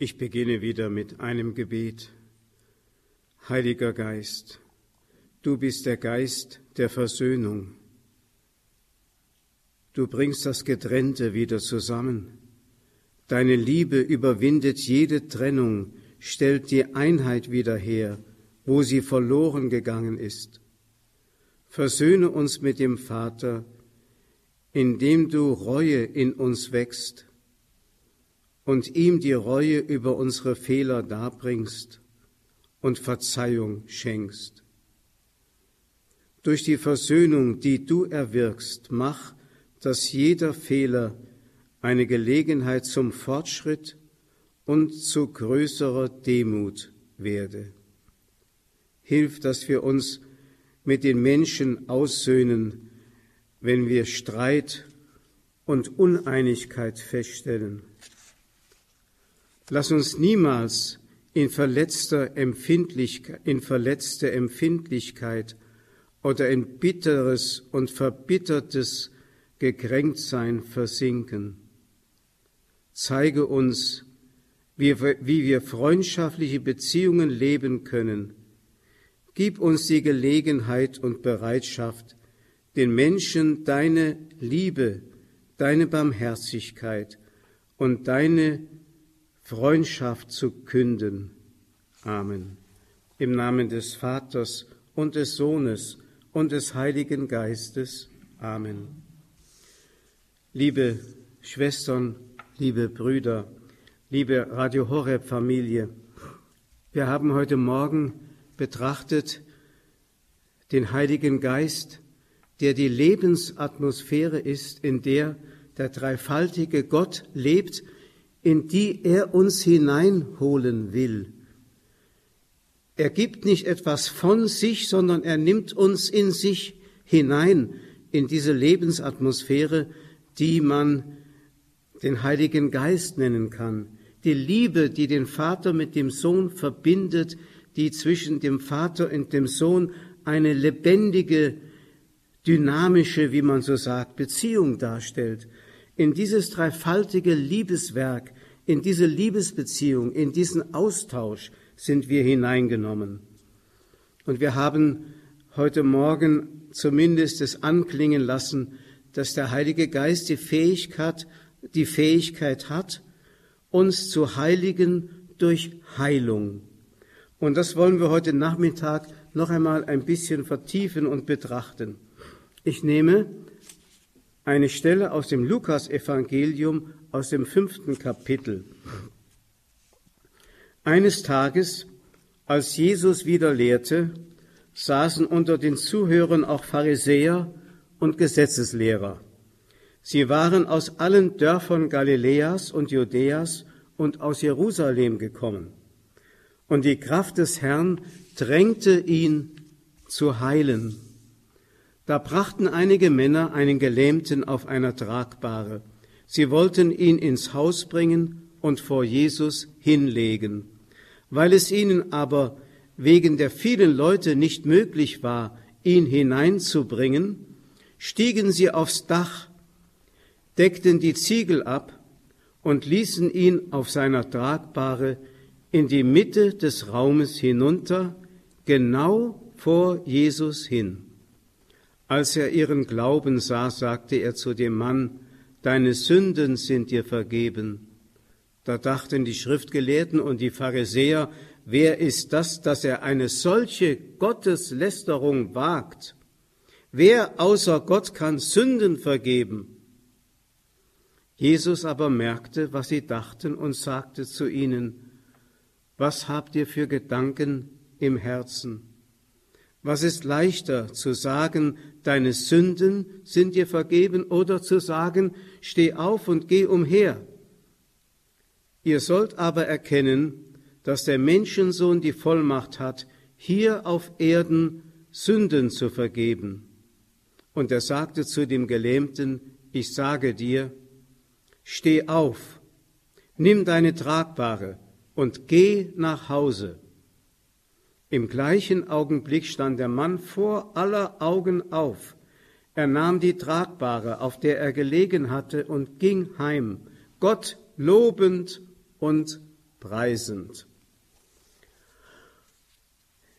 Ich beginne wieder mit einem Gebet. Heiliger Geist, du bist der Geist der Versöhnung. Du bringst das Getrennte wieder zusammen. Deine Liebe überwindet jede Trennung, stellt die Einheit wieder her, wo sie verloren gegangen ist. Versöhne uns mit dem Vater, indem du Reue in uns wächst und ihm die Reue über unsere Fehler darbringst und Verzeihung schenkst. Durch die Versöhnung, die du erwirkst, mach, dass jeder Fehler eine Gelegenheit zum Fortschritt und zu größerer Demut werde. Hilf, dass wir uns mit den Menschen aussöhnen, wenn wir Streit und Uneinigkeit feststellen. Lass uns niemals in, verletzter Empfindlichkeit, in verletzte Empfindlichkeit oder in bitteres und verbittertes Gekränktsein versinken. Zeige uns, wie, wie wir freundschaftliche Beziehungen leben können. Gib uns die Gelegenheit und Bereitschaft, den Menschen deine Liebe, deine Barmherzigkeit und deine Freundschaft zu künden. Amen. Im Namen des Vaters und des Sohnes und des Heiligen Geistes. Amen. Liebe Schwestern, liebe Brüder, liebe Radio Horeb Familie, wir haben heute Morgen betrachtet den Heiligen Geist, der die Lebensatmosphäre ist, in der der dreifaltige Gott lebt, in die er uns hineinholen will. Er gibt nicht etwas von sich, sondern er nimmt uns in sich hinein, in diese Lebensatmosphäre, die man den Heiligen Geist nennen kann. Die Liebe, die den Vater mit dem Sohn verbindet, die zwischen dem Vater und dem Sohn eine lebendige, dynamische, wie man so sagt, Beziehung darstellt in dieses dreifaltige Liebeswerk, in diese Liebesbeziehung, in diesen Austausch sind wir hineingenommen. Und wir haben heute Morgen zumindest es anklingen lassen, dass der Heilige Geist die Fähigkeit, die Fähigkeit hat, uns zu heiligen durch Heilung. Und das wollen wir heute Nachmittag noch einmal ein bisschen vertiefen und betrachten. Ich nehme eine Stelle aus dem Lukasevangelium aus dem fünften Kapitel. Eines Tages, als Jesus wieder lehrte, saßen unter den Zuhörern auch Pharisäer und Gesetzeslehrer. Sie waren aus allen Dörfern Galiläas und Judäas und aus Jerusalem gekommen. Und die Kraft des Herrn drängte ihn zu heilen. Da brachten einige Männer einen Gelähmten auf einer Tragbare. Sie wollten ihn ins Haus bringen und vor Jesus hinlegen. Weil es ihnen aber wegen der vielen Leute nicht möglich war, ihn hineinzubringen, stiegen sie aufs Dach, deckten die Ziegel ab und ließen ihn auf seiner Tragbare in die Mitte des Raumes hinunter, genau vor Jesus hin. Als er ihren Glauben sah, sagte er zu dem Mann, Deine Sünden sind dir vergeben. Da dachten die Schriftgelehrten und die Pharisäer, wer ist das, dass er eine solche Gotteslästerung wagt? Wer außer Gott kann Sünden vergeben? Jesus aber merkte, was sie dachten und sagte zu ihnen, was habt ihr für Gedanken im Herzen? Was ist leichter zu sagen, deine Sünden sind dir vergeben oder zu sagen, steh auf und geh umher? Ihr sollt aber erkennen, dass der Menschensohn die Vollmacht hat, hier auf Erden Sünden zu vergeben. Und er sagte zu dem Gelähmten, ich sage dir, steh auf, nimm deine Tragbare und geh nach Hause. Im gleichen Augenblick stand der Mann vor aller Augen auf. Er nahm die Tragbare, auf der er gelegen hatte, und ging heim, Gott lobend und preisend.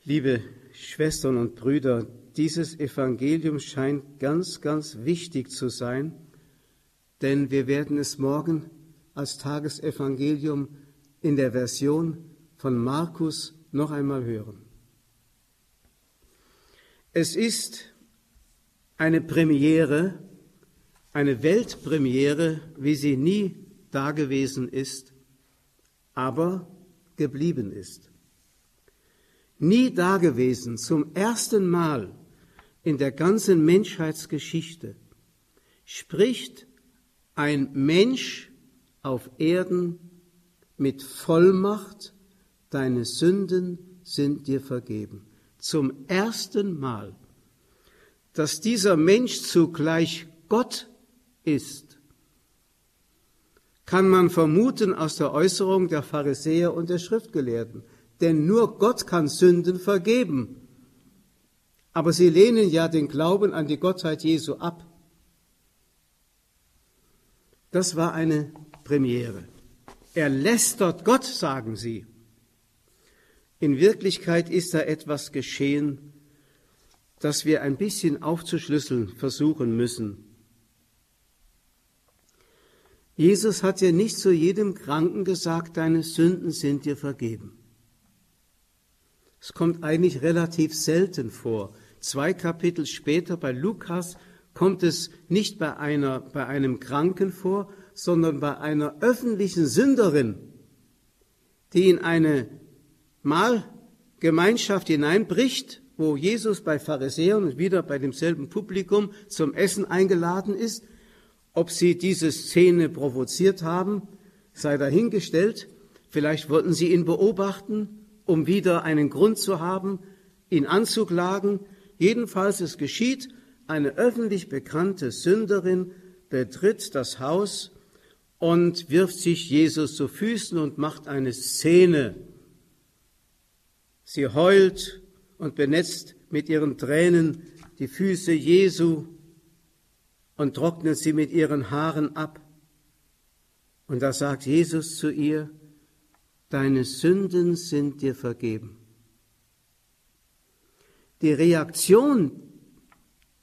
Liebe Schwestern und Brüder, dieses Evangelium scheint ganz, ganz wichtig zu sein, denn wir werden es morgen als Tagesevangelium in der Version von Markus noch einmal hören. Es ist eine Premiere, eine Weltpremiere, wie sie nie dagewesen ist, aber geblieben ist. Nie dagewesen, zum ersten Mal in der ganzen Menschheitsgeschichte spricht ein Mensch auf Erden mit Vollmacht, deine Sünden sind dir vergeben. Zum ersten Mal, dass dieser Mensch zugleich Gott ist, kann man vermuten aus der Äußerung der Pharisäer und der Schriftgelehrten. Denn nur Gott kann Sünden vergeben. Aber sie lehnen ja den Glauben an die Gottheit Jesu ab. Das war eine Premiere. Er lästert Gott, sagen sie. In Wirklichkeit ist da etwas geschehen, das wir ein bisschen aufzuschlüsseln versuchen müssen. Jesus hat ja nicht zu jedem Kranken gesagt, deine Sünden sind dir vergeben. Es kommt eigentlich relativ selten vor. Zwei Kapitel später bei Lukas kommt es nicht bei, einer, bei einem Kranken vor, sondern bei einer öffentlichen Sünderin, die in eine Mahlgemeinschaft hineinbricht, wo Jesus bei Pharisäern und wieder bei demselben Publikum zum Essen eingeladen ist. Ob sie diese Szene provoziert haben, sei dahingestellt. Vielleicht wollten sie ihn beobachten, um wieder einen Grund zu haben, ihn anzuklagen. Jedenfalls es geschieht, eine öffentlich bekannte Sünderin betritt das Haus und wirft sich Jesus zu Füßen und macht eine Szene. Sie heult und benetzt mit ihren Tränen die Füße Jesu und trocknet sie mit ihren Haaren ab. Und da sagt Jesus zu ihr, deine Sünden sind dir vergeben. Die Reaktion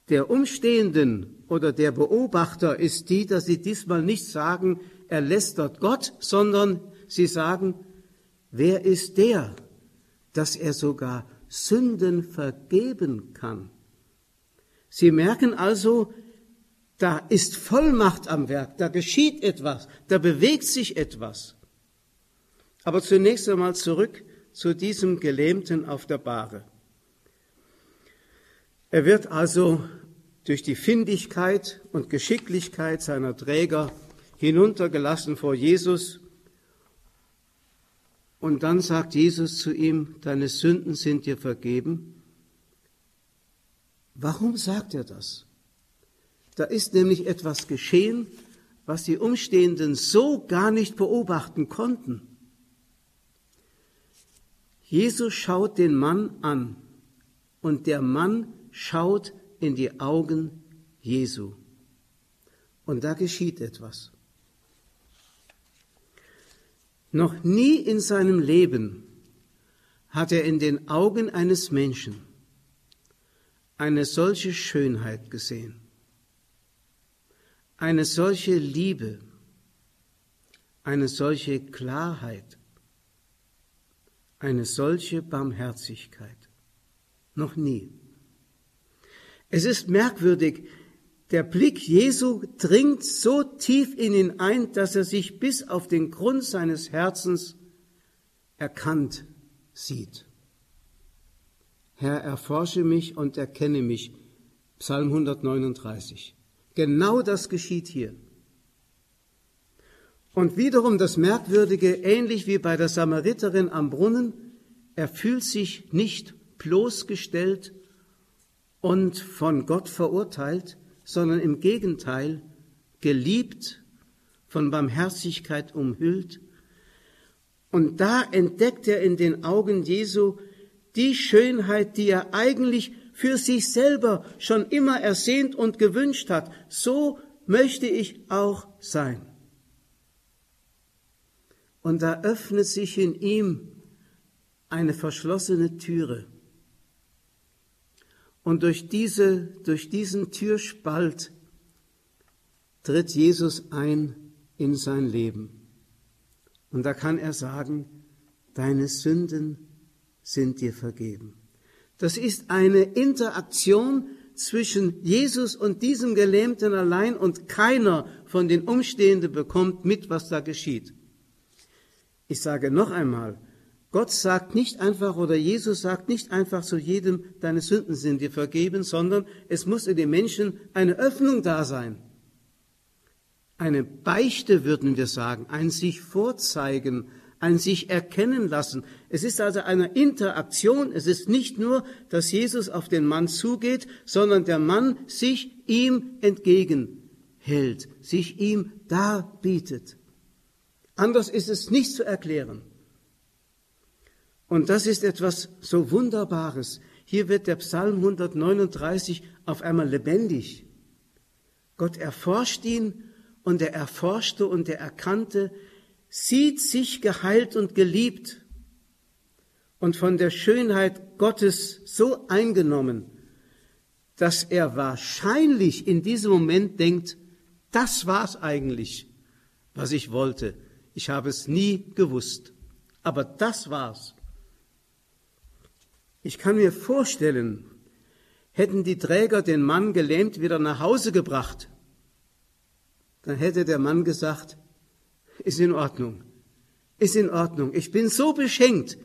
der Umstehenden oder der Beobachter ist die, dass sie diesmal nicht sagen, er lästert Gott, sondern sie sagen, wer ist der, dass er sogar Sünden vergeben kann? Sie merken also, da ist Vollmacht am Werk, da geschieht etwas, da bewegt sich etwas. Aber zunächst einmal zurück zu diesem Gelähmten auf der Bahre. Er wird also durch die Findigkeit und Geschicklichkeit seiner Träger hinuntergelassen vor Jesus. Und dann sagt Jesus zu ihm, deine Sünden sind dir vergeben. Warum sagt er das? Da ist nämlich etwas geschehen, was die Umstehenden so gar nicht beobachten konnten. Jesus schaut den Mann an und der Mann schaut in die Augen Jesu. Und da geschieht etwas. Noch nie in seinem Leben hat er in den Augen eines Menschen eine solche Schönheit gesehen, eine solche Liebe, eine solche Klarheit, eine solche Barmherzigkeit. Noch nie. Es ist merkwürdig, der Blick Jesu dringt so tief in ihn ein, dass er sich bis auf den Grund seines Herzens erkannt sieht. Herr, erforsche mich und erkenne mich. Psalm 139. Genau das geschieht hier. Und wiederum das Merkwürdige, ähnlich wie bei der Samariterin am Brunnen, er fühlt sich nicht bloßgestellt und von Gott verurteilt, sondern im Gegenteil geliebt, von Barmherzigkeit umhüllt. Und da entdeckt er in den Augen Jesu die Schönheit, die er eigentlich für sich selber schon immer ersehnt und gewünscht hat. So möchte ich auch sein. und da öffnet sich in ihm eine verschlossene Türe. Und durch, diese, durch diesen Türspalt tritt Jesus ein in sein Leben. Und da kann er sagen, deine Sünden sind dir vergeben. Das ist eine Interaktion zwischen Jesus und diesem Gelähmten allein und keiner von den Umstehenden bekommt mit, was da geschieht. Ich sage noch einmal, Gott sagt nicht einfach oder Jesus sagt nicht einfach zu jedem, deine Sünden sind dir vergeben, sondern es muss in den Menschen eine Öffnung da sein. Eine Beichte würden wir sagen, ein sich vorzeigen, ein sich erkennen lassen. Es ist also eine Interaktion. Es ist nicht nur, dass Jesus auf den Mann zugeht, sondern der Mann sich ihm entgegenhält, sich ihm darbietet. Anders ist es nicht zu erklären. Und das ist etwas so Wunderbares. Hier wird der Psalm 139 auf einmal lebendig. Gott erforscht ihn und er erforschte und er erkannte, sieht sich geheilt und geliebt und von der Schönheit Gottes so eingenommen, dass er wahrscheinlich in diesem Moment denkt, das war's eigentlich, was ich wollte. Ich habe es nie gewusst, aber das war's. Ich kann mir vorstellen, hätten die Träger den Mann gelähmt wieder nach Hause gebracht, dann hätte der Mann gesagt, ist in Ordnung, ist in Ordnung. Ich bin so beschenkt,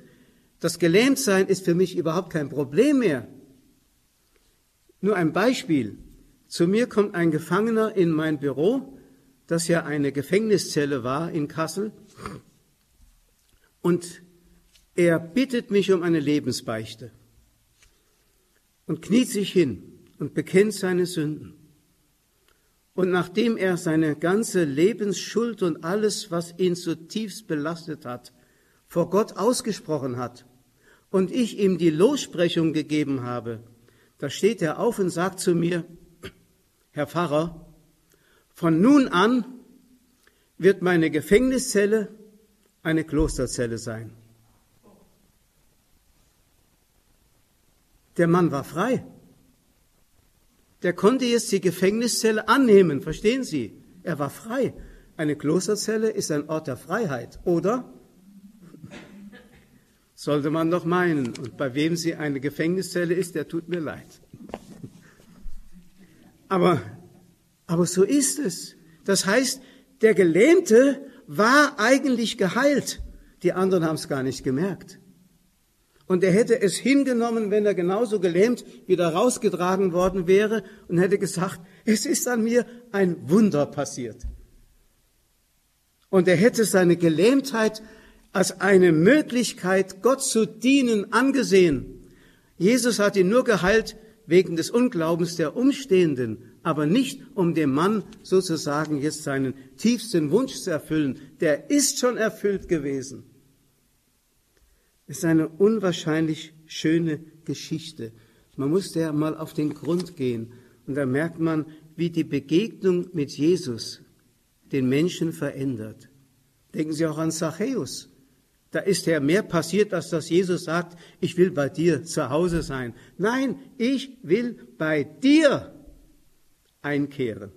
das Gelähmtsein ist für mich überhaupt kein Problem mehr. Nur ein Beispiel. Zu mir kommt ein Gefangener in mein Büro, das ja eine Gefängniszelle war in Kassel, und er bittet mich um eine Lebensbeichte und kniet sich hin und bekennt seine Sünden. Und nachdem er seine ganze Lebensschuld und alles, was ihn zutiefst belastet hat, vor Gott ausgesprochen hat und ich ihm die Lossprechung gegeben habe, da steht er auf und sagt zu mir, Herr Pfarrer, von nun an wird meine Gefängniszelle eine Klosterzelle sein. Der Mann war frei. Der konnte jetzt die Gefängniszelle annehmen, verstehen Sie? Er war frei. Eine Klosterzelle ist ein Ort der Freiheit, oder? Sollte man doch meinen. Und bei wem sie eine Gefängniszelle ist, der tut mir leid. Aber, aber so ist es. Das heißt, der Gelähmte war eigentlich geheilt. Die anderen haben es gar nicht gemerkt. Und er hätte es hingenommen, wenn er genauso gelähmt wieder rausgetragen worden wäre und hätte gesagt, es ist an mir ein Wunder passiert. Und er hätte seine Gelähmtheit als eine Möglichkeit, Gott zu dienen, angesehen. Jesus hat ihn nur geheilt wegen des Unglaubens der Umstehenden, aber nicht um dem Mann sozusagen jetzt seinen tiefsten Wunsch zu erfüllen. Der ist schon erfüllt gewesen. Ist eine unwahrscheinlich schöne Geschichte. Man muss der mal auf den Grund gehen und da merkt man, wie die Begegnung mit Jesus den Menschen verändert. Denken Sie auch an Zachäus. Da ist ja mehr passiert, als dass Jesus sagt, ich will bei dir zu Hause sein. Nein, ich will bei dir einkehren.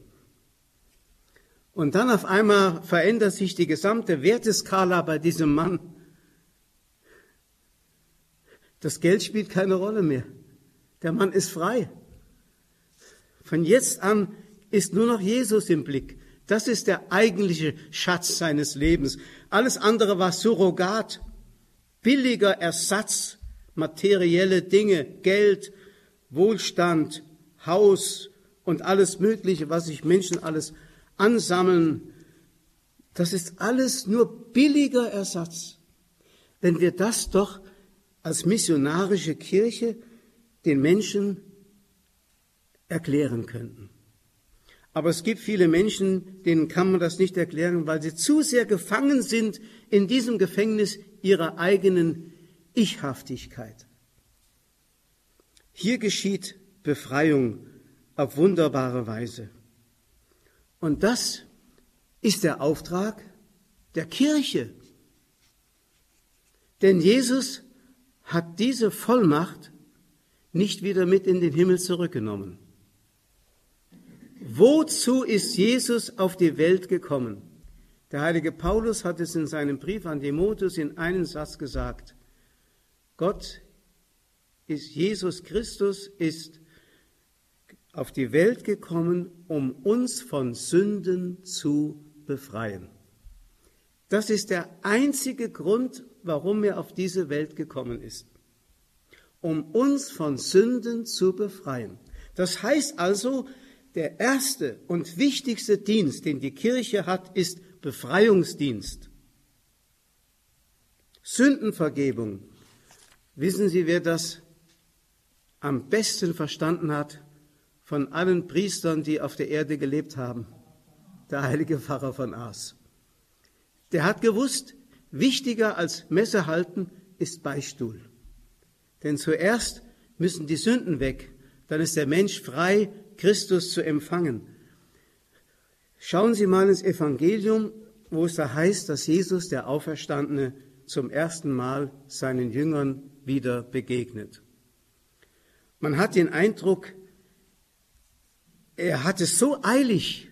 Und dann auf einmal verändert sich die gesamte Werteskala bei diesem Mann. Das Geld spielt keine Rolle mehr. Der Mann ist frei. Von jetzt an ist nur noch Jesus im Blick. Das ist der eigentliche Schatz seines Lebens. Alles andere war Surrogat, billiger Ersatz, materielle Dinge, Geld, Wohlstand, Haus und alles Mögliche, was sich Menschen alles ansammeln. Das ist alles nur billiger Ersatz. Wenn wir das doch als missionarische Kirche den Menschen erklären könnten. Aber es gibt viele Menschen, denen kann man das nicht erklären, weil sie zu sehr gefangen sind in diesem Gefängnis ihrer eigenen Ichhaftigkeit. Hier geschieht Befreiung auf wunderbare Weise. Und das ist der Auftrag der Kirche. Denn Jesus hat diese Vollmacht nicht wieder mit in den Himmel zurückgenommen. Wozu ist Jesus auf die Welt gekommen? Der heilige Paulus hat es in seinem Brief an Timotheus in einem Satz gesagt. Gott ist, Jesus Christus ist auf die Welt gekommen, um uns von Sünden zu befreien. Das ist der einzige Grund, warum er auf diese Welt gekommen ist. Um uns von Sünden zu befreien. Das heißt also, der erste und wichtigste Dienst, den die Kirche hat, ist Befreiungsdienst. Sündenvergebung. Wissen Sie, wer das am besten verstanden hat von allen Priestern, die auf der Erde gelebt haben? Der heilige Pfarrer von Aas. Der hat gewusst, wichtiger als Messe halten ist Beistuhl. Denn zuerst müssen die Sünden weg, dann ist der Mensch frei, Christus zu empfangen. Schauen Sie mal ins Evangelium, wo es da heißt, dass Jesus, der Auferstandene, zum ersten Mal seinen Jüngern wieder begegnet. Man hat den Eindruck, er hat es so eilig,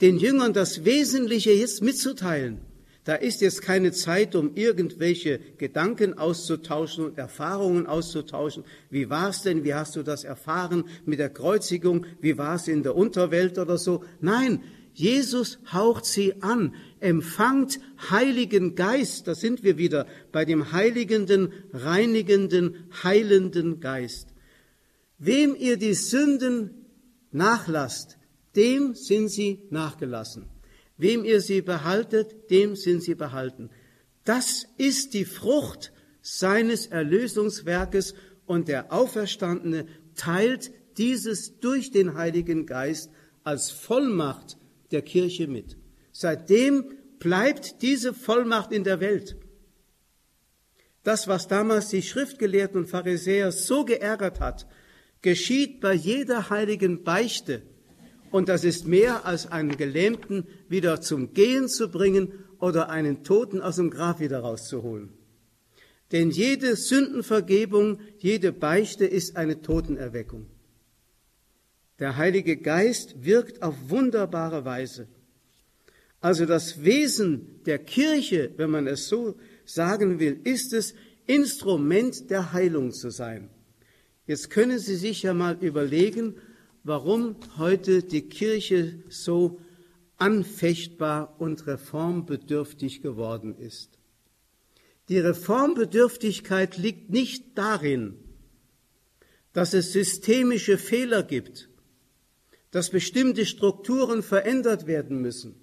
den Jüngern das Wesentliche jetzt mitzuteilen. Da ist jetzt keine Zeit, um irgendwelche Gedanken auszutauschen und Erfahrungen auszutauschen. Wie war es denn? Wie hast du das erfahren mit der Kreuzigung? Wie war es in der Unterwelt oder so? Nein, Jesus haucht sie an. Empfangt Heiligen Geist. Da sind wir wieder bei dem heiligenden, reinigenden, heilenden Geist. Wem ihr die Sünden nachlasst, dem sind sie nachgelassen. Wem ihr sie behaltet, dem sind sie behalten. Das ist die Frucht seines Erlösungswerkes und der Auferstandene teilt dieses durch den Heiligen Geist als Vollmacht der Kirche mit. Seitdem bleibt diese Vollmacht in der Welt. Das, was damals die Schriftgelehrten und Pharisäer so geärgert hat, geschieht bei jeder heiligen Beichte und das ist mehr als einen Gelähmten wieder zum Gehen zu bringen oder einen Toten aus dem Grab wieder rauszuholen. Denn jede Sündenvergebung, jede Beichte ist eine Totenerweckung. Der Heilige Geist wirkt auf wunderbare Weise. Also das Wesen der Kirche, wenn man es so sagen will, ist es, Instrument der Heilung zu sein. Jetzt können Sie sich ja mal überlegen, warum heute die Kirche so anfechtbar und reformbedürftig geworden ist. Die Reformbedürftigkeit liegt nicht darin, dass es systemische Fehler gibt, dass bestimmte Strukturen verändert werden müssen.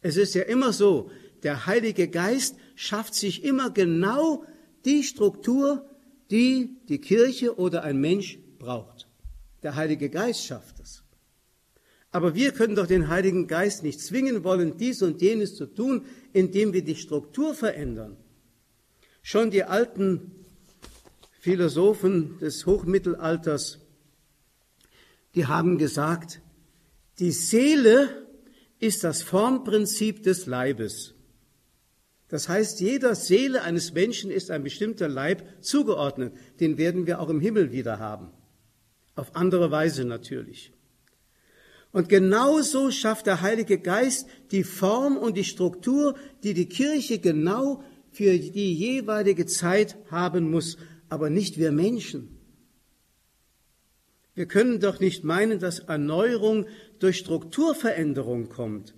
Es ist ja immer so, der Heilige Geist schafft sich immer genau die Struktur, die die Kirche oder ein Mensch braucht. Der Heilige Geist schafft es. Aber wir können doch den Heiligen Geist nicht zwingen wollen, dies und jenes zu tun, indem wir die Struktur verändern. Schon die alten Philosophen des Hochmittelalters, die haben gesagt, die Seele ist das Formprinzip des Leibes. Das heißt, jeder Seele eines Menschen ist ein bestimmter Leib zugeordnet. Den werden wir auch im Himmel wieder haben. Auf andere Weise natürlich. Und genauso schafft der Heilige Geist die Form und die Struktur, die die Kirche genau für die jeweilige Zeit haben muss, aber nicht wir Menschen. Wir können doch nicht meinen, dass Erneuerung durch Strukturveränderung kommt,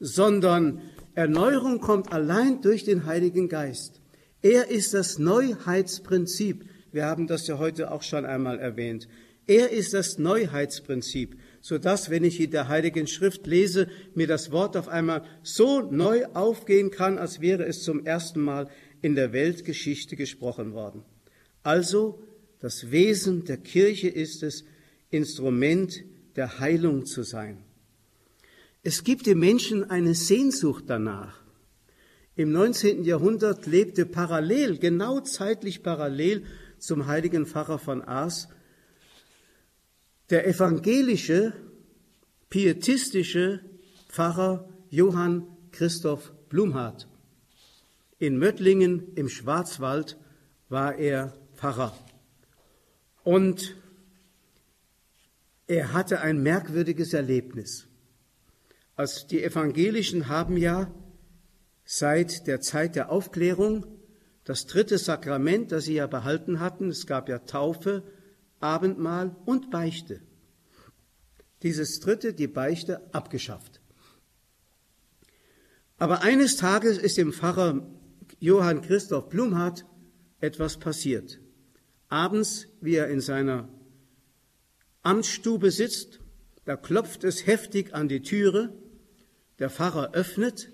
sondern Erneuerung kommt allein durch den Heiligen Geist. Er ist das Neuheitsprinzip. Wir haben das ja heute auch schon einmal erwähnt. Er ist das Neuheitsprinzip, so dass, wenn ich in der Heiligen Schrift lese, mir das Wort auf einmal so neu aufgehen kann, als wäre es zum ersten Mal in der Weltgeschichte gesprochen worden. Also, das Wesen der Kirche ist es, Instrument der Heilung zu sein. Es gibt dem Menschen eine Sehnsucht danach. Im 19. Jahrhundert lebte parallel, genau zeitlich parallel zum heiligen Pfarrer von Aas, der evangelische, pietistische Pfarrer Johann Christoph Blumhardt. In Möttlingen im Schwarzwald war er Pfarrer. Und er hatte ein merkwürdiges Erlebnis. Also die Evangelischen haben ja seit der Zeit der Aufklärung das dritte Sakrament, das sie ja behalten hatten, es gab ja Taufe, Abendmahl und Beichte. Dieses dritte, die Beichte, abgeschafft. Aber eines Tages ist dem Pfarrer Johann Christoph Blumhardt etwas passiert. Abends, wie er in seiner Amtsstube sitzt, da klopft es heftig an die Türe, der Pfarrer öffnet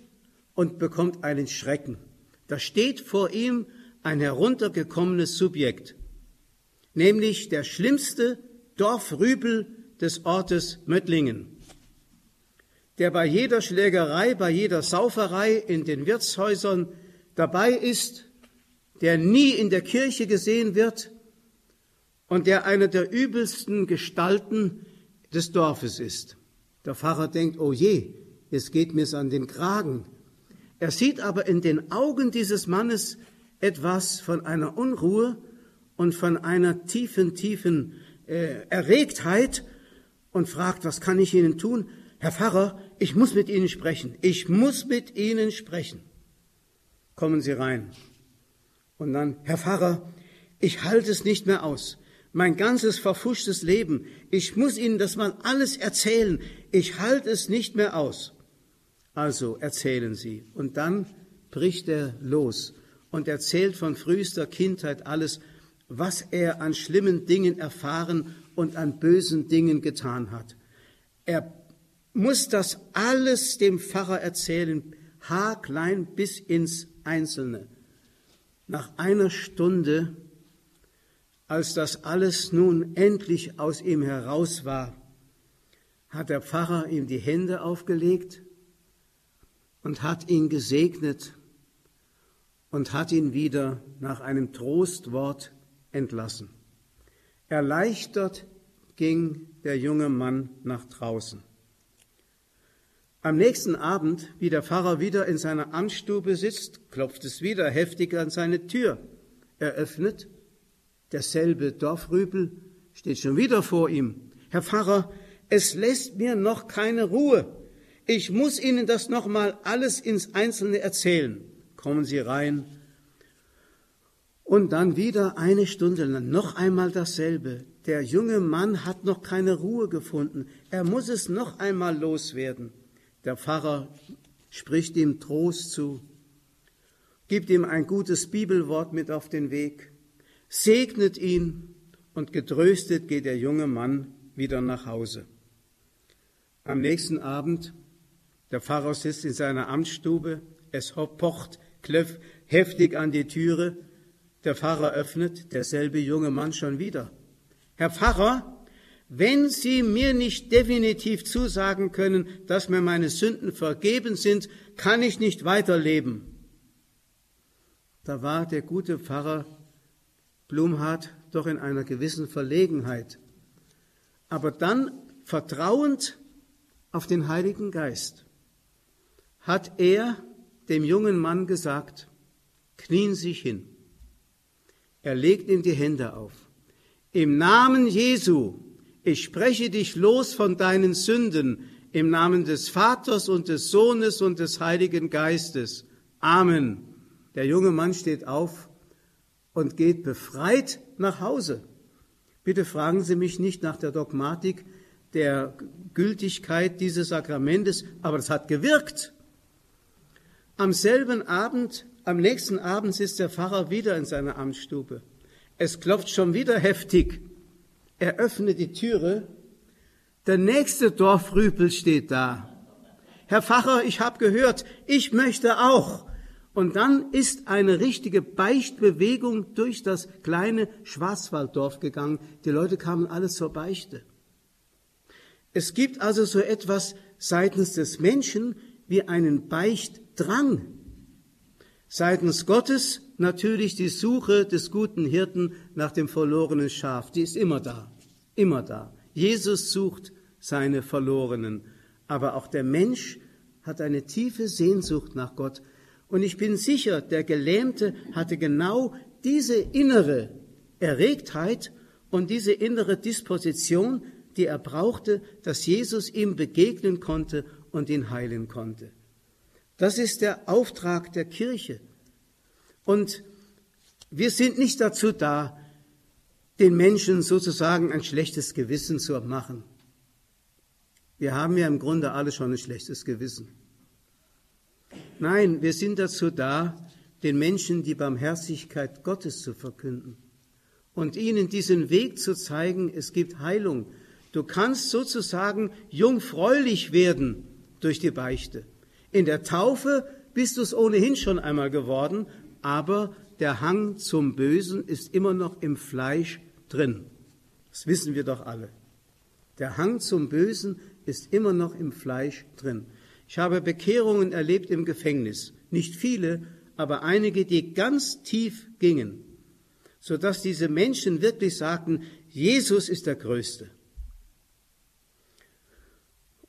und bekommt einen Schrecken. Da steht vor ihm ein heruntergekommenes Subjekt, nämlich der schlimmste Dorfrübel des Ortes Möttlingen, der bei jeder Schlägerei, bei jeder Sauferei in den Wirtshäusern dabei ist, der nie in der Kirche gesehen wird und der eine der übelsten Gestalten des Dorfes ist. Der Pfarrer denkt, oh je, es geht mir's an den Kragen. Er sieht aber in den Augen dieses Mannes etwas von einer Unruhe und von einer tiefen, tiefen äh, Erregtheit und fragt, was kann ich Ihnen tun? Herr Pfarrer, ich muss mit Ihnen sprechen. Ich muss mit Ihnen sprechen. Kommen Sie rein. Und dann, Herr Pfarrer, ich halte es nicht mehr aus. Mein ganzes verfuschtes Leben. Ich muss Ihnen das mal alles erzählen. Ich halte es nicht mehr aus. Also erzählen Sie. Und dann bricht er los und erzählt von frühester Kindheit alles, was er an schlimmen Dingen erfahren und an bösen Dingen getan hat. Er muss das alles dem Pfarrer erzählen, haarklein bis ins Einzelne. Nach einer Stunde, als das alles nun endlich aus ihm heraus war, hat der Pfarrer ihm die Hände aufgelegt und hat ihn gesegnet und hat ihn wieder nach einem Trostwort entlassen. Erleichtert ging der junge Mann nach draußen. Am nächsten Abend, wie der Pfarrer wieder in seiner Amtsstube sitzt, klopft es wieder heftig an seine Tür. Er öffnet, derselbe Dorfrübel steht schon wieder vor ihm. Herr Pfarrer, es lässt mir noch keine Ruhe. Ich muss Ihnen das nochmal alles ins Einzelne erzählen. Kommen Sie rein. Und dann wieder eine Stunde lang, noch einmal dasselbe. Der junge Mann hat noch keine Ruhe gefunden. Er muss es noch einmal loswerden. Der Pfarrer spricht ihm Trost zu, gibt ihm ein gutes Bibelwort mit auf den Weg, segnet ihn und getröstet geht der junge Mann wieder nach Hause. Am nächsten Abend der Pfarrer sitzt in seiner Amtsstube, es pocht heftig an die Türe, der Pfarrer öffnet, derselbe junge Mann schon wieder. Herr Pfarrer, wenn Sie mir nicht definitiv zusagen können, dass mir meine Sünden vergeben sind, kann ich nicht weiterleben. Da war der gute Pfarrer Blumhardt doch in einer gewissen Verlegenheit. Aber dann vertrauend auf den Heiligen Geist hat er dem jungen Mann gesagt, knien sich hin. Er legt ihm die Hände auf. Im Namen Jesu, ich spreche dich los von deinen Sünden, im Namen des Vaters und des Sohnes und des Heiligen Geistes. Amen. Der junge Mann steht auf und geht befreit nach Hause. Bitte fragen Sie mich nicht nach der Dogmatik der Gültigkeit dieses Sakramentes, aber es hat gewirkt. Am selben Abend, am nächsten Abend sitzt der Pfarrer wieder in seiner Amtsstube. Es klopft schon wieder heftig. Er öffnet die Türe. Der nächste Dorfrüpel steht da. Herr Pfarrer, ich habe gehört, ich möchte auch. Und dann ist eine richtige Beichtbewegung durch das kleine Schwarzwalddorf gegangen. Die Leute kamen alles zur Beichte. Es gibt also so etwas seitens des Menschen wie einen Beicht Drang. Seitens Gottes natürlich die Suche des guten Hirten nach dem verlorenen Schaf. Die ist immer da, immer da. Jesus sucht seine Verlorenen. Aber auch der Mensch hat eine tiefe Sehnsucht nach Gott. Und ich bin sicher, der Gelähmte hatte genau diese innere Erregtheit und diese innere Disposition, die er brauchte, dass Jesus ihm begegnen konnte und ihn heilen konnte. Das ist der Auftrag der Kirche. Und wir sind nicht dazu da, den Menschen sozusagen ein schlechtes Gewissen zu machen. Wir haben ja im Grunde alle schon ein schlechtes Gewissen. Nein, wir sind dazu da, den Menschen die Barmherzigkeit Gottes zu verkünden und ihnen diesen Weg zu zeigen, es gibt Heilung. Du kannst sozusagen jungfräulich werden durch die Beichte. In der Taufe bist du es ohnehin schon einmal geworden, aber der Hang zum Bösen ist immer noch im Fleisch drin. Das wissen wir doch alle. Der Hang zum Bösen ist immer noch im Fleisch drin. Ich habe Bekehrungen erlebt im Gefängnis. Nicht viele, aber einige, die ganz tief gingen, sodass diese Menschen wirklich sagten, Jesus ist der Größte.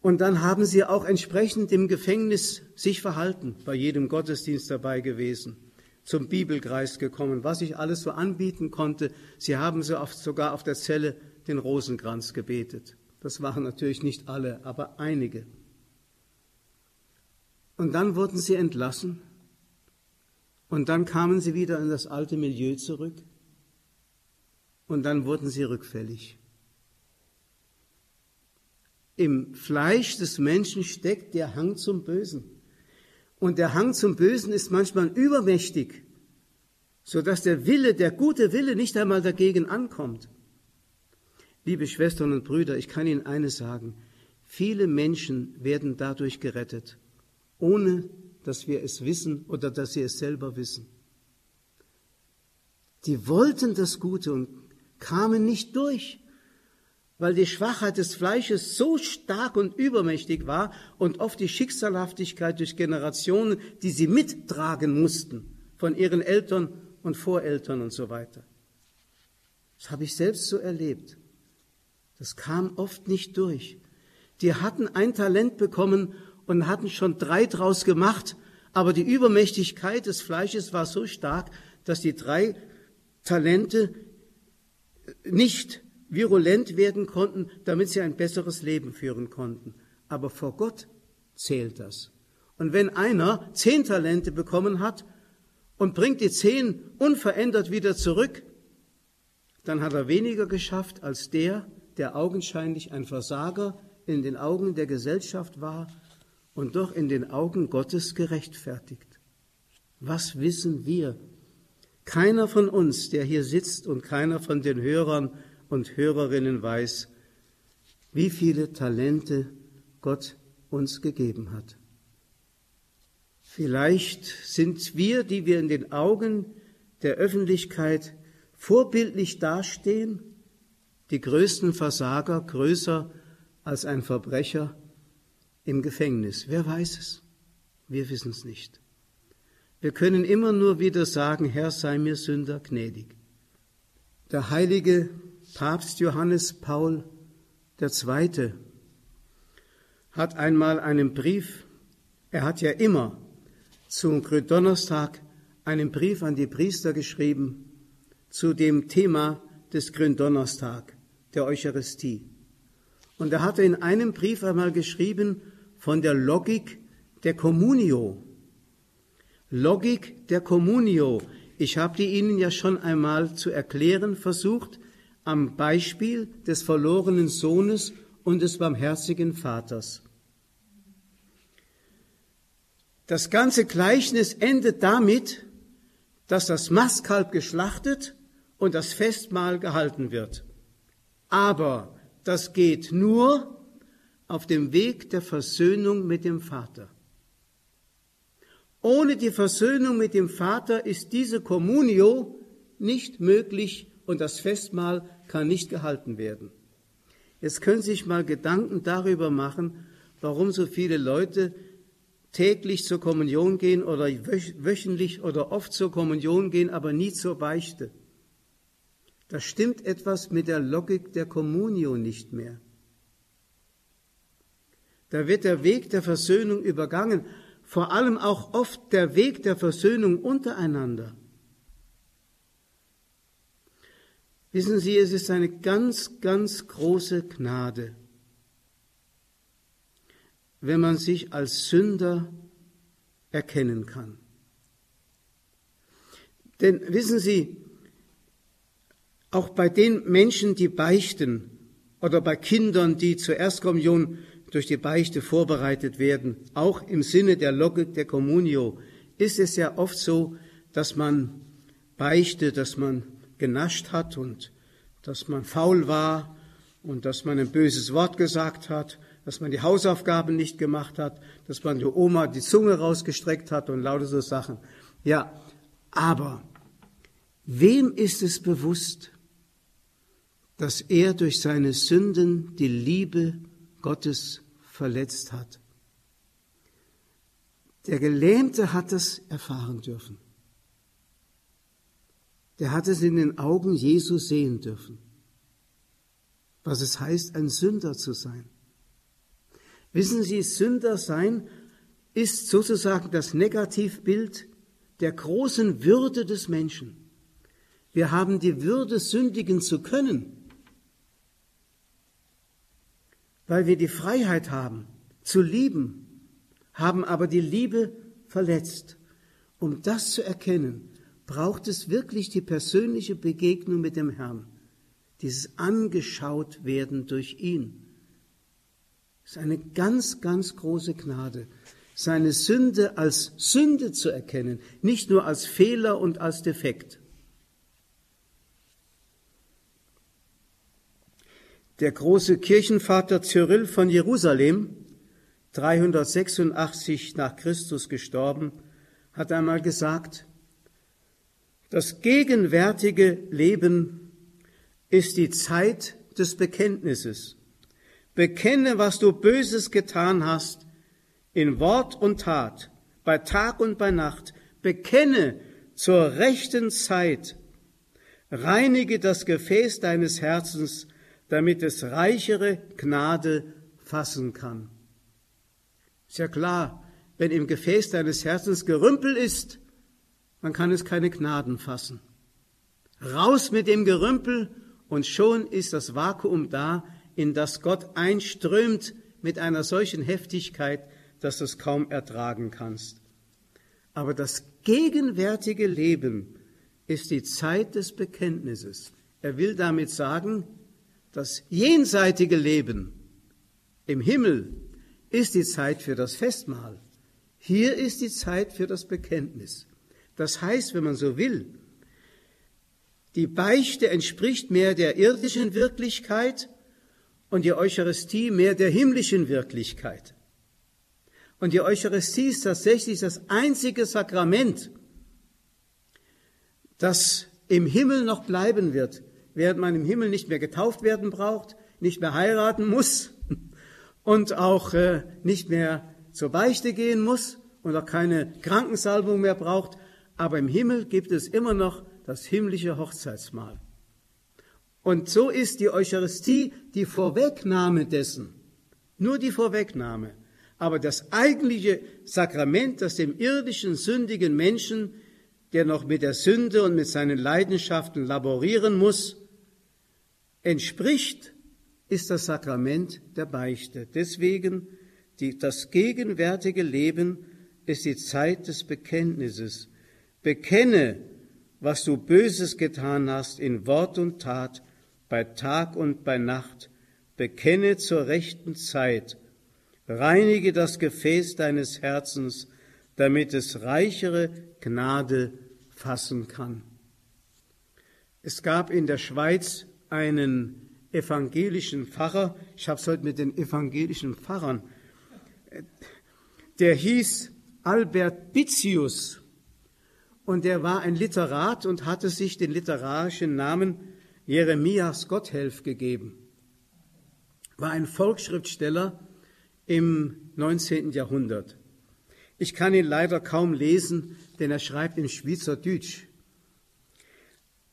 Und dann haben sie auch entsprechend im Gefängnis sich verhalten, bei jedem Gottesdienst dabei gewesen, zum Bibelkreis gekommen, was ich alles so anbieten konnte. Sie haben so oft sogar auf der Zelle den Rosenkranz gebetet. Das waren natürlich nicht alle, aber einige. Und dann wurden sie entlassen und dann kamen sie wieder in das alte Milieu zurück und dann wurden sie rückfällig. Im Fleisch des Menschen steckt der Hang zum Bösen. Und der Hang zum Bösen ist manchmal übermächtig, so dass der Wille, der gute Wille nicht einmal dagegen ankommt. Liebe Schwestern und Brüder, ich kann Ihnen eines sagen. Viele Menschen werden dadurch gerettet ohne dass wir es wissen oder dass sie es selber wissen. Die wollten das Gute und kamen nicht durch, weil die Schwachheit des Fleisches so stark und übermächtig war und oft die Schicksalhaftigkeit durch Generationen, die sie mittragen mussten von ihren Eltern und Voreltern und so weiter. Das habe ich selbst so erlebt. Das kam oft nicht durch. Die hatten ein Talent bekommen und hatten schon drei draus gemacht, aber die Übermächtigkeit des Fleisches war so stark, dass die drei Talente nicht virulent werden konnten, damit sie ein besseres Leben führen konnten. Aber vor Gott zählt das. Und wenn einer zehn Talente bekommen hat und bringt die zehn unverändert wieder zurück, dann hat er weniger geschafft als der, der augenscheinlich ein Versager in den Augen der Gesellschaft war und doch in den Augen Gottes gerechtfertigt. Was wissen wir? Keiner von uns, der hier sitzt und keiner von den Hörern und Hörerinnen weiß, wie viele Talente Gott uns gegeben hat. Vielleicht sind wir, die wir in den Augen der Öffentlichkeit vorbildlich dastehen, die größten Versager, größer als ein Verbrecher, im Gefängnis. Wer weiß es? Wir wissen es nicht. Wir können immer nur wieder sagen, Herr, sei mir Sünder gnädig. Der heilige Papst Johannes Paul II. hat einmal einen Brief, er hat ja immer zum Gründonnerstag einen Brief an die Priester geschrieben zu dem Thema des Gründonnerstag, der Eucharistie. Und er hatte in einem Brief einmal geschrieben, von der Logik der Communio. Logik der Communio. Ich habe die Ihnen ja schon einmal zu erklären versucht am Beispiel des verlorenen Sohnes und des barmherzigen Vaters. Das ganze Gleichnis endet damit, dass das Mastkalb geschlachtet und das Festmahl gehalten wird. Aber das geht nur, auf dem Weg der Versöhnung mit dem Vater. Ohne die Versöhnung mit dem Vater ist diese Communio nicht möglich und das Festmahl kann nicht gehalten werden. Jetzt können Sie sich mal Gedanken darüber machen, warum so viele Leute täglich zur Kommunion gehen oder wöchentlich oder oft zur Kommunion gehen, aber nie zur Beichte. Da stimmt etwas mit der Logik der Communio nicht mehr. Da wird der Weg der Versöhnung übergangen. vor allem auch oft der Weg der Versöhnung untereinander. Wissen Sie, es ist eine ganz, ganz große Gnade, wenn man sich als Sünder erkennen kann. Denn wissen Sie, auch bei den Menschen, die beichten, oder bei Kindern, die zur Erstkommunion durch die Beichte vorbereitet werden, auch im Sinne der Logik der Communio, ist es ja oft so, dass man beichte, dass man genascht hat und dass man faul war und dass man ein böses Wort gesagt hat, dass man die Hausaufgaben nicht gemacht hat, dass man der Oma die Zunge rausgestreckt hat und lauter so Sachen. Ja, aber wem ist es bewusst, dass er durch seine Sünden die Liebe Gottes verletzt hat. Der Gelähmte hat es erfahren dürfen. Der hat es in den Augen Jesu sehen dürfen, was es heißt, ein Sünder zu sein. Wissen Sie, Sünder sein ist sozusagen das Negativbild der großen Würde des Menschen. Wir haben die Würde, sündigen zu können, weil wir die Freiheit haben, zu lieben, haben aber die Liebe verletzt. Um das zu erkennen, braucht es wirklich die persönliche Begegnung mit dem Herrn, dieses angeschaut werden durch ihn. Das ist eine ganz, ganz große Gnade, seine Sünde als Sünde zu erkennen, nicht nur als Fehler und als Defekt. Der große Kirchenvater Cyril von Jerusalem, 386 nach Christus gestorben, hat einmal gesagt, das gegenwärtige Leben ist die Zeit des Bekenntnisses. Bekenne, was du Böses getan hast, in Wort und Tat, bei Tag und bei Nacht. Bekenne zur rechten Zeit. Reinige das Gefäß deines Herzens damit es reichere Gnade fassen kann. Ist ja klar, wenn im Gefäß deines Herzens Gerümpel ist, dann kann es keine Gnaden fassen. Raus mit dem Gerümpel und schon ist das Vakuum da, in das Gott einströmt mit einer solchen Heftigkeit, dass du es kaum ertragen kannst. Aber das gegenwärtige Leben ist die Zeit des Bekenntnisses. Er will damit sagen, das jenseitige Leben im Himmel ist die Zeit für das Festmahl. Hier ist die Zeit für das Bekenntnis. Das heißt, wenn man so will, die Beichte entspricht mehr der irdischen Wirklichkeit und die Eucharistie mehr der himmlischen Wirklichkeit. Und die Eucharistie ist tatsächlich das einzige Sakrament, das im Himmel noch bleiben wird während man im Himmel nicht mehr getauft werden braucht, nicht mehr heiraten muss und auch äh, nicht mehr zur Beichte gehen muss und auch keine Krankensalbung mehr braucht. Aber im Himmel gibt es immer noch das himmlische Hochzeitsmahl. Und so ist die Eucharistie die Vorwegnahme dessen. Nur die Vorwegnahme. Aber das eigentliche Sakrament, das dem irdischen, sündigen Menschen, der noch mit der Sünde und mit seinen Leidenschaften laborieren muss, entspricht, ist das Sakrament der Beichte. Deswegen die, das gegenwärtige Leben ist die Zeit des Bekenntnisses. Bekenne, was du Böses getan hast in Wort und Tat, bei Tag und bei Nacht. Bekenne zur rechten Zeit. Reinige das Gefäß deines Herzens, damit es reichere Gnade fassen kann. Es gab in der Schweiz einen evangelischen Pfarrer, ich habe es heute mit den evangelischen Pfarrern, der hieß Albert Bitzius und der war ein Literat und hatte sich den literarischen Namen Jeremias Gotthelf gegeben, war ein Volksschriftsteller im 19. Jahrhundert. Ich kann ihn leider kaum lesen, denn er schreibt in Schweizerdeutsch.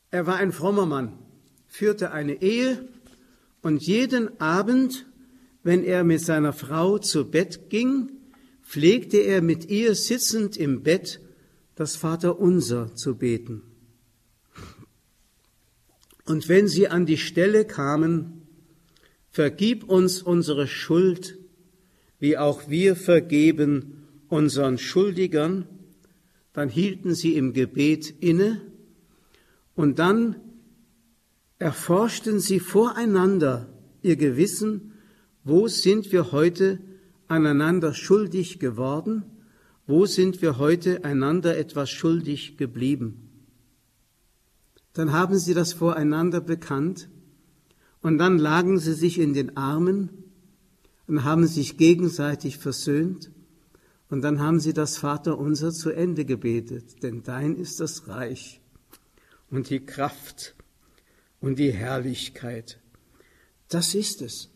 Er war ein frommer Mann, führte eine Ehe und jeden Abend, wenn er mit seiner Frau zu Bett ging, pflegte er mit ihr sitzend im Bett das Vaterunser zu beten. Und wenn sie an die Stelle kamen, vergib uns unsere Schuld, wie auch wir vergeben unseren Schuldigern, dann hielten sie im Gebet inne und dann erforschten sie voreinander ihr Gewissen, wo sind wir heute aneinander schuldig geworden, wo sind wir heute einander etwas schuldig geblieben. Dann haben sie das voreinander bekannt und dann lagen sie sich in den Armen und haben sich gegenseitig versöhnt und dann haben sie das Vaterunser zu Ende gebetet, denn dein ist das Reich und die Kraft und die Herrlichkeit. Das ist es.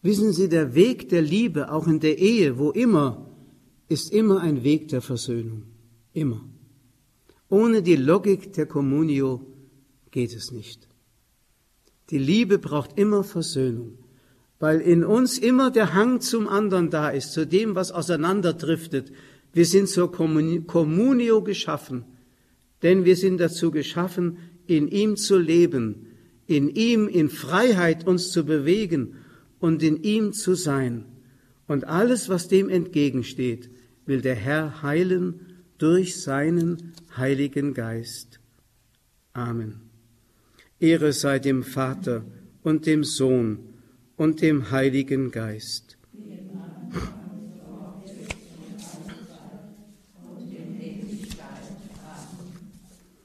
Wissen Sie, der Weg der Liebe, auch in der Ehe, wo immer, ist immer ein Weg der Versöhnung. Immer. Ohne die Logik der Communio geht es nicht. Die Liebe braucht immer Versöhnung, weil in uns immer der Hang zum anderen da ist, zu dem, was auseinanderdriftet. Wir sind zur Communio geschaffen, denn wir sind dazu geschaffen, in ihm zu leben, in ihm in Freiheit uns zu bewegen und in ihm zu sein. Und alles, was dem entgegensteht, will der Herr heilen durch seinen Heiligen Geist. Amen. Ehre sei dem Vater und dem Sohn und dem Heiligen Geist